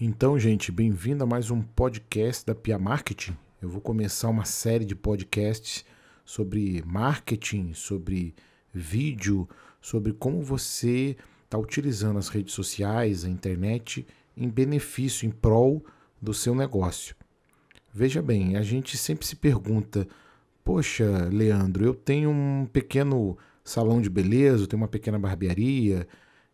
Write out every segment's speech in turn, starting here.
Então, gente, bem-vindo a mais um podcast da Pia Marketing. Eu vou começar uma série de podcasts sobre marketing, sobre vídeo, sobre como você está utilizando as redes sociais, a internet em benefício, em prol do seu negócio. Veja bem, a gente sempre se pergunta: poxa, Leandro, eu tenho um pequeno salão de beleza, eu tenho uma pequena barbearia,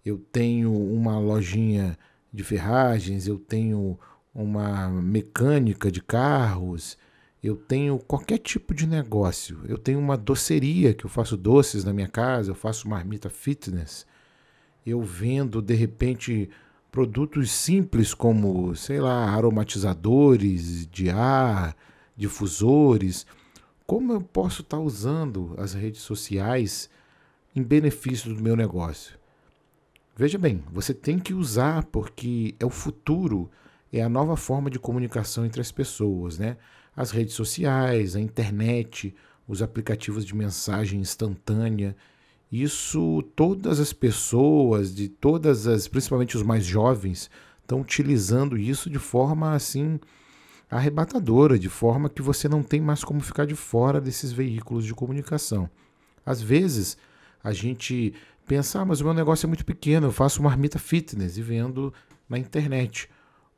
eu tenho uma lojinha de ferragens, eu tenho uma mecânica de carros, eu tenho qualquer tipo de negócio. Eu tenho uma doceria que eu faço doces na minha casa, eu faço marmita fitness. Eu vendo de repente produtos simples como, sei lá, aromatizadores de ar, difusores. Como eu posso estar usando as redes sociais em benefício do meu negócio? Veja bem, você tem que usar porque é o futuro, é a nova forma de comunicação entre as pessoas, né? As redes sociais, a internet, os aplicativos de mensagem instantânea. Isso todas as pessoas, de todas as, principalmente os mais jovens, estão utilizando isso de forma assim arrebatadora, de forma que você não tem mais como ficar de fora desses veículos de comunicação. Às vezes, a gente pensa, ah, mas o meu negócio é muito pequeno, eu faço uma marmita fitness e vendo na internet.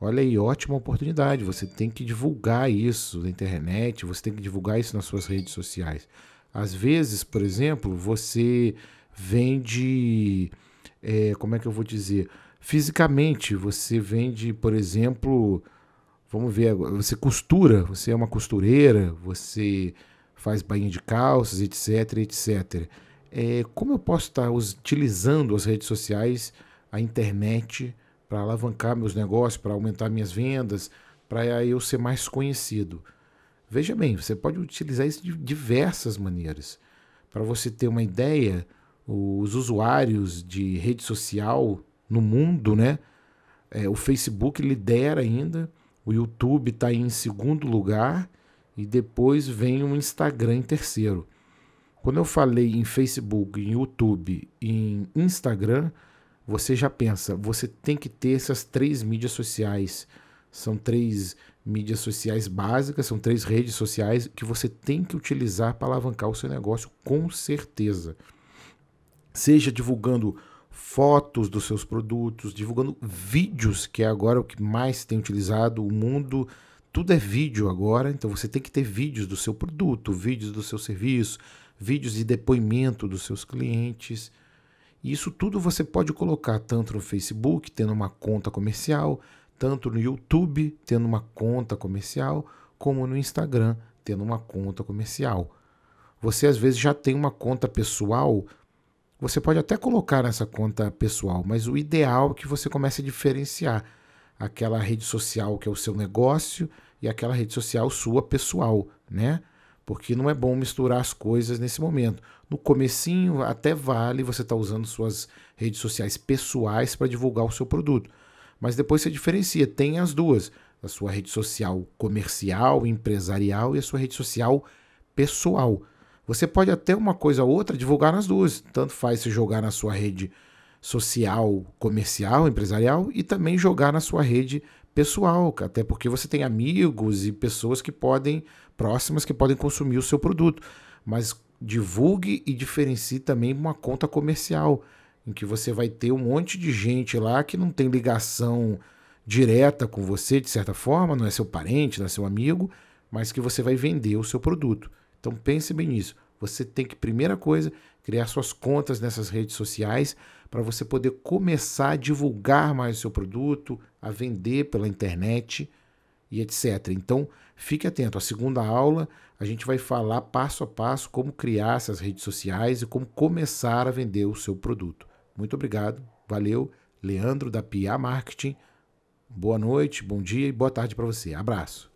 Olha aí, ótima oportunidade. Você tem que divulgar isso na internet, você tem que divulgar isso nas suas redes sociais. Às vezes, por exemplo, você vende. É, como é que eu vou dizer? Fisicamente, você vende, por exemplo, vamos ver, você costura, você é uma costureira, você faz bainha de calças, etc, etc é, como eu posso estar utilizando as redes sociais, a internet, para alavancar meus negócios, para aumentar minhas vendas, para eu ser mais conhecido. Veja bem, você pode utilizar isso de diversas maneiras. Para você ter uma ideia, os usuários de rede social no mundo, né? É, o Facebook lidera ainda, o YouTube está em segundo lugar e depois vem o Instagram em terceiro. Quando eu falei em Facebook, em YouTube, em Instagram, você já pensa, você tem que ter essas três mídias sociais. São três mídias sociais básicas, são três redes sociais que você tem que utilizar para alavancar o seu negócio com certeza. Seja divulgando fotos dos seus produtos, divulgando vídeos, que é agora o que mais tem utilizado o mundo. Tudo é vídeo agora, então você tem que ter vídeos do seu produto, vídeos do seu serviço, vídeos de depoimento dos seus clientes. E isso tudo você pode colocar tanto no Facebook, tendo uma conta comercial, tanto no YouTube, tendo uma conta comercial, como no Instagram, tendo uma conta comercial. Você às vezes já tem uma conta pessoal, você pode até colocar nessa conta pessoal, mas o ideal é que você comece a diferenciar aquela rede social que é o seu negócio e aquela rede social sua pessoal, né? porque não é bom misturar as coisas nesse momento. No comecinho até vale você estar tá usando suas redes sociais pessoais para divulgar o seu produto, mas depois você diferencia, tem as duas, a sua rede social comercial, empresarial e a sua rede social pessoal. Você pode até uma coisa ou outra divulgar nas duas, tanto faz se jogar na sua rede social, comercial, empresarial e também jogar na sua rede pessoal, até porque você tem amigos e pessoas que podem próximas que podem consumir o seu produto, mas divulgue e diferencie também uma conta comercial, em que você vai ter um monte de gente lá que não tem ligação direta com você de certa forma, não é seu parente, não é seu amigo, mas que você vai vender o seu produto. Então pense bem nisso. Você tem que, primeira coisa, criar suas contas nessas redes sociais para você poder começar a divulgar mais o seu produto, a vender pela internet e etc. Então, fique atento. A segunda aula, a gente vai falar passo a passo como criar essas redes sociais e como começar a vender o seu produto. Muito obrigado. Valeu. Leandro da Pia Marketing. Boa noite, bom dia e boa tarde para você. Abraço.